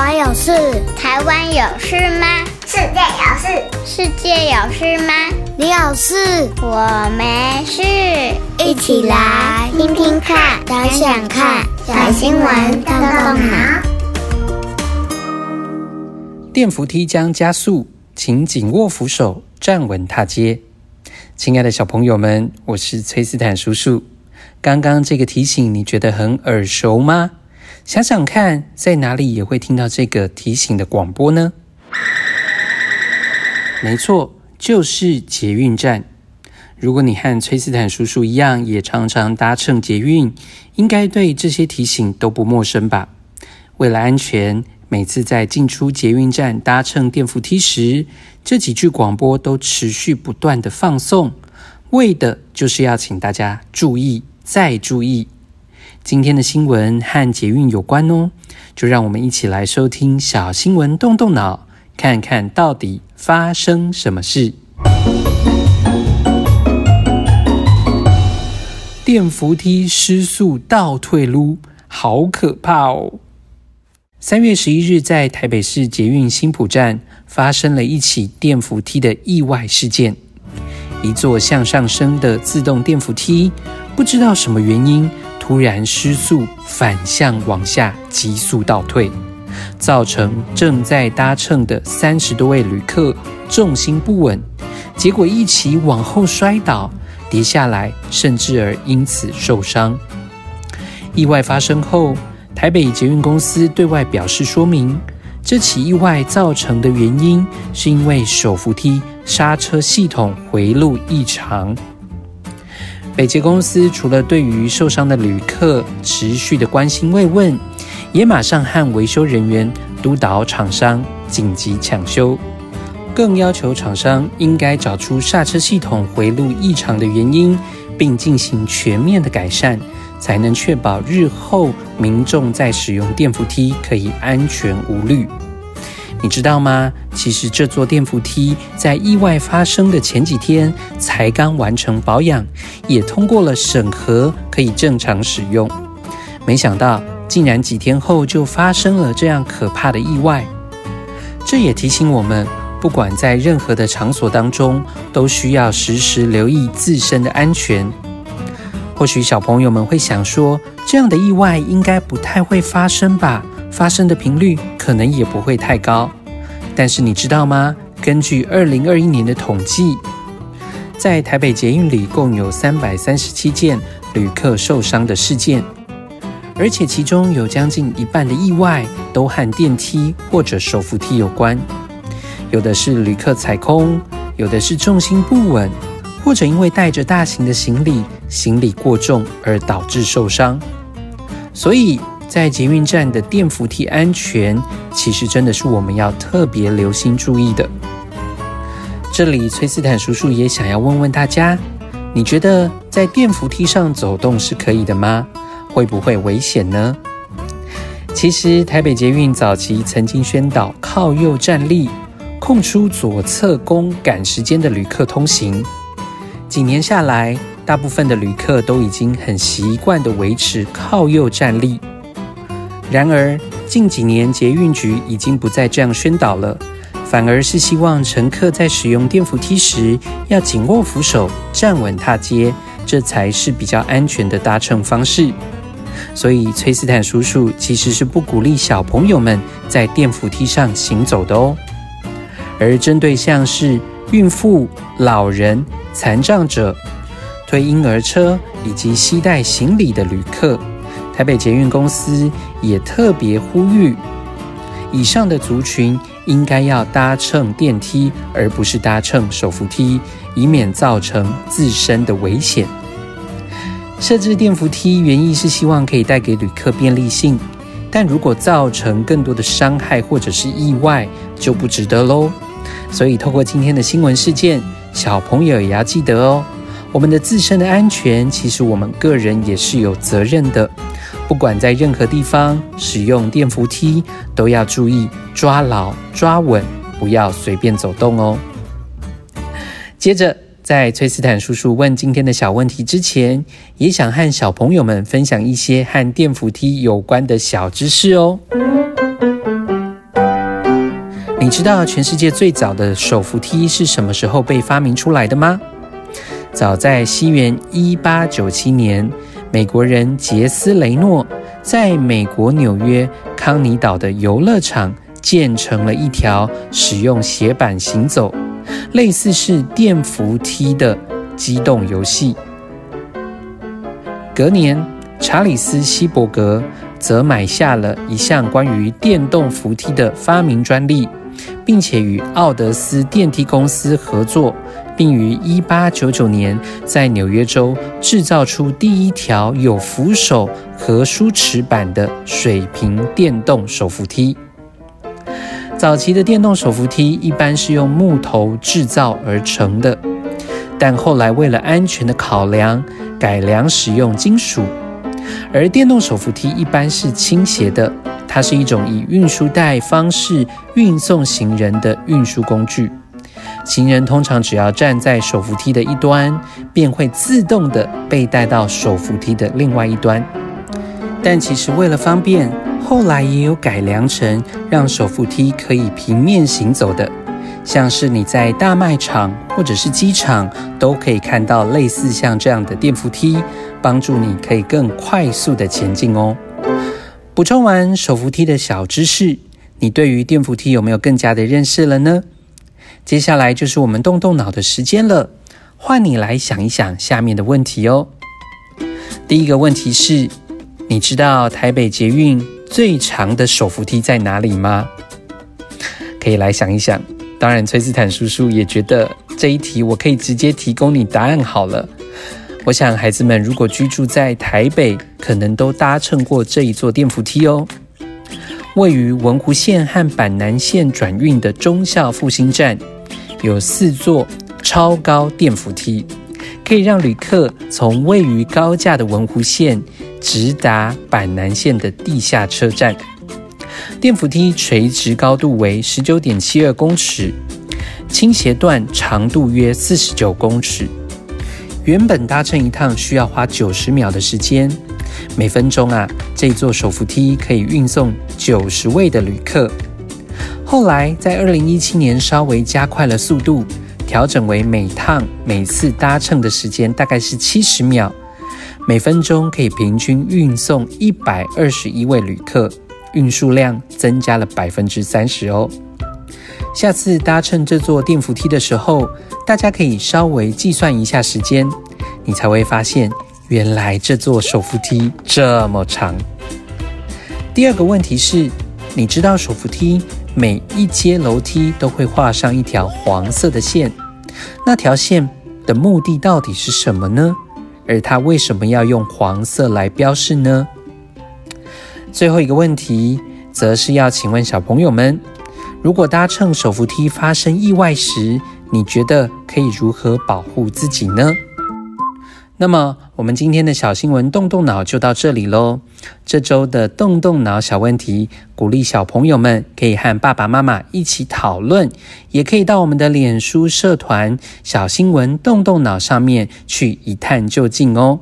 湾有事？台湾有事吗？世界有事？世界有事吗？你有事？我没事。一起来听听看，想想看，小新闻动动脑。电扶梯将加速，请紧握扶手，站稳踏阶。亲爱的小朋友们，我是崔斯坦叔叔。刚刚这个提醒你觉得很耳熟吗？想想看，在哪里也会听到这个提醒的广播呢？没错，就是捷运站。如果你和崔斯坦叔叔一样，也常常搭乘捷运，应该对这些提醒都不陌生吧？为了安全，每次在进出捷运站搭乘电扶梯时，这几句广播都持续不断地放送，为的就是要请大家注意。再注意，今天的新闻和捷运有关哦，就让我们一起来收听小新闻，动动脑，看看到底发生什么事。电扶梯失速倒退噜，好可怕哦！三月十一日，在台北市捷运新埔站发生了一起电扶梯的意外事件，一座向上升的自动电扶梯。不知道什么原因，突然失速，反向往下急速倒退，造成正在搭乘的三十多位旅客重心不稳，结果一起往后摔倒，跌下来，甚至而因此受伤。意外发生后，台北捷运公司对外表示说明，这起意外造成的原因是因为手扶梯刹车系统回路异常。北捷公司除了对于受伤的旅客持续的关心慰问，也马上和维修人员督导厂商紧急抢修，更要求厂商应该找出刹车系统回路异常的原因，并进行全面的改善，才能确保日后民众在使用电扶梯可以安全无虑。你知道吗？其实这座电扶梯在意外发生的前几天才刚完成保养，也通过了审核，可以正常使用。没想到竟然几天后就发生了这样可怕的意外。这也提醒我们，不管在任何的场所当中，都需要时时留意自身的安全。或许小朋友们会想说，这样的意外应该不太会发生吧？发生的频率可能也不会太高，但是你知道吗？根据二零二一年的统计，在台北捷运里共有三百三十七件旅客受伤的事件，而且其中有将近一半的意外都和电梯或者手扶梯有关。有的是旅客踩空，有的是重心不稳，或者因为带着大型的行李，行李过重而导致受伤。所以，在捷运站的电扶梯安全，其实真的是我们要特别留心注意的。这里，崔斯坦叔叔也想要问问大家：你觉得在电扶梯上走动是可以的吗？会不会危险呢？其实，台北捷运早期曾经宣导靠右站立，空出左侧供赶时间的旅客通行。几年下来，大部分的旅客都已经很习惯地维持靠右站立。然而，近几年捷运局已经不再这样宣导了，反而是希望乘客在使用电扶梯时要紧握扶手、站稳踏阶，这才是比较安全的搭乘方式。所以，崔斯坦叔叔其实是不鼓励小朋友们在电扶梯上行走的哦。而针对像是孕妇、老人、残障者、推婴儿车以及携带行李的旅客，台北捷运公司也特别呼吁，以上的族群应该要搭乘电梯，而不是搭乘手扶梯，以免造成自身的危险。设置电扶梯原意是希望可以带给旅客便利性，但如果造成更多的伤害或者是意外，就不值得喽。所以，透过今天的新闻事件，小朋友也要记得哦，我们的自身的安全，其实我们个人也是有责任的。不管在任何地方使用电扶梯，都要注意抓牢、抓稳，不要随便走动哦。接着，在崔斯坦叔叔问今天的小问题之前，也想和小朋友们分享一些和电扶梯有关的小知识哦。你知道全世界最早的手扶梯是什么时候被发明出来的吗？早在西元一八九七年，美国人杰斯雷诺在美国纽约康尼岛的游乐场建成了一条使用斜板行走、类似是电扶梯的机动游戏。隔年，查理斯·希伯格则买下了一项关于电动扶梯的发明专利，并且与奥德斯电梯公司合作。并于一八九九年在纽约州制造出第一条有扶手和梳齿板的水平电动手扶梯。早期的电动手扶梯一般是用木头制造而成的，但后来为了安全的考量，改良使用金属。而电动手扶梯一般是倾斜的，它是一种以运输带方式运送行人的运输工具。行人通常只要站在手扶梯的一端，便会自动地被带到手扶梯的另外一端。但其实为了方便，后来也有改良成让手扶梯可以平面行走的，像是你在大卖场或者是机场都可以看到类似像这样的电扶梯，帮助你可以更快速地前进哦。补充完手扶梯的小知识，你对于电扶梯有没有更加的认识了呢？接下来就是我们动动脑的时间了，换你来想一想下面的问题哦。第一个问题是，你知道台北捷运最长的手扶梯在哪里吗？可以来想一想。当然，崔斯坦叔叔也觉得这一题我可以直接提供你答案好了。我想孩子们如果居住在台北，可能都搭乘过这一座电扶梯哦。位于文湖线和板南线转运的忠孝复兴站，有四座超高电扶梯，可以让旅客从位于高架的文湖线直达板南线的地下车站。电扶梯垂直高度为十九点七二公尺，倾斜段长度约四十九公尺。原本搭乘一趟需要花九十秒的时间。每分钟啊，这座手扶梯可以运送九十位的旅客。后来在二零一七年稍微加快了速度，调整为每趟每次搭乘的时间大概是七十秒，每分钟可以平均运送一百二十一位旅客，运输量增加了百分之三十哦。下次搭乘这座电扶梯的时候，大家可以稍微计算一下时间，你才会发现。原来这座手扶梯这么长。第二个问题是，你知道手扶梯每一阶楼梯都会画上一条黄色的线，那条线的目的到底是什么呢？而它为什么要用黄色来标示呢？最后一个问题，则是要请问小朋友们，如果搭乘手扶梯发生意外时，你觉得可以如何保护自己呢？那么，我们今天的小新闻动动脑就到这里喽。这周的动动脑小问题，鼓励小朋友们可以和爸爸妈妈一起讨论，也可以到我们的脸书社团“小新闻动动脑”上面去一探究竟哦。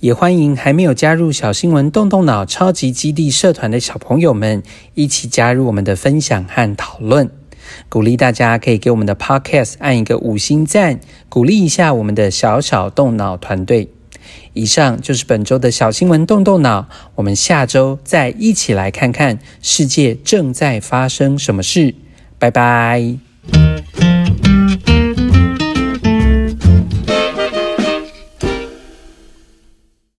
也欢迎还没有加入小新闻动动脑超级基地社团的小朋友们一起加入我们的分享和讨论。鼓励大家可以给我们的 Podcast 按一个五星赞，鼓励一下我们的小小动脑团队。以上就是本周的小新闻动动脑，我们下周再一起来看看世界正在发生什么事。拜拜。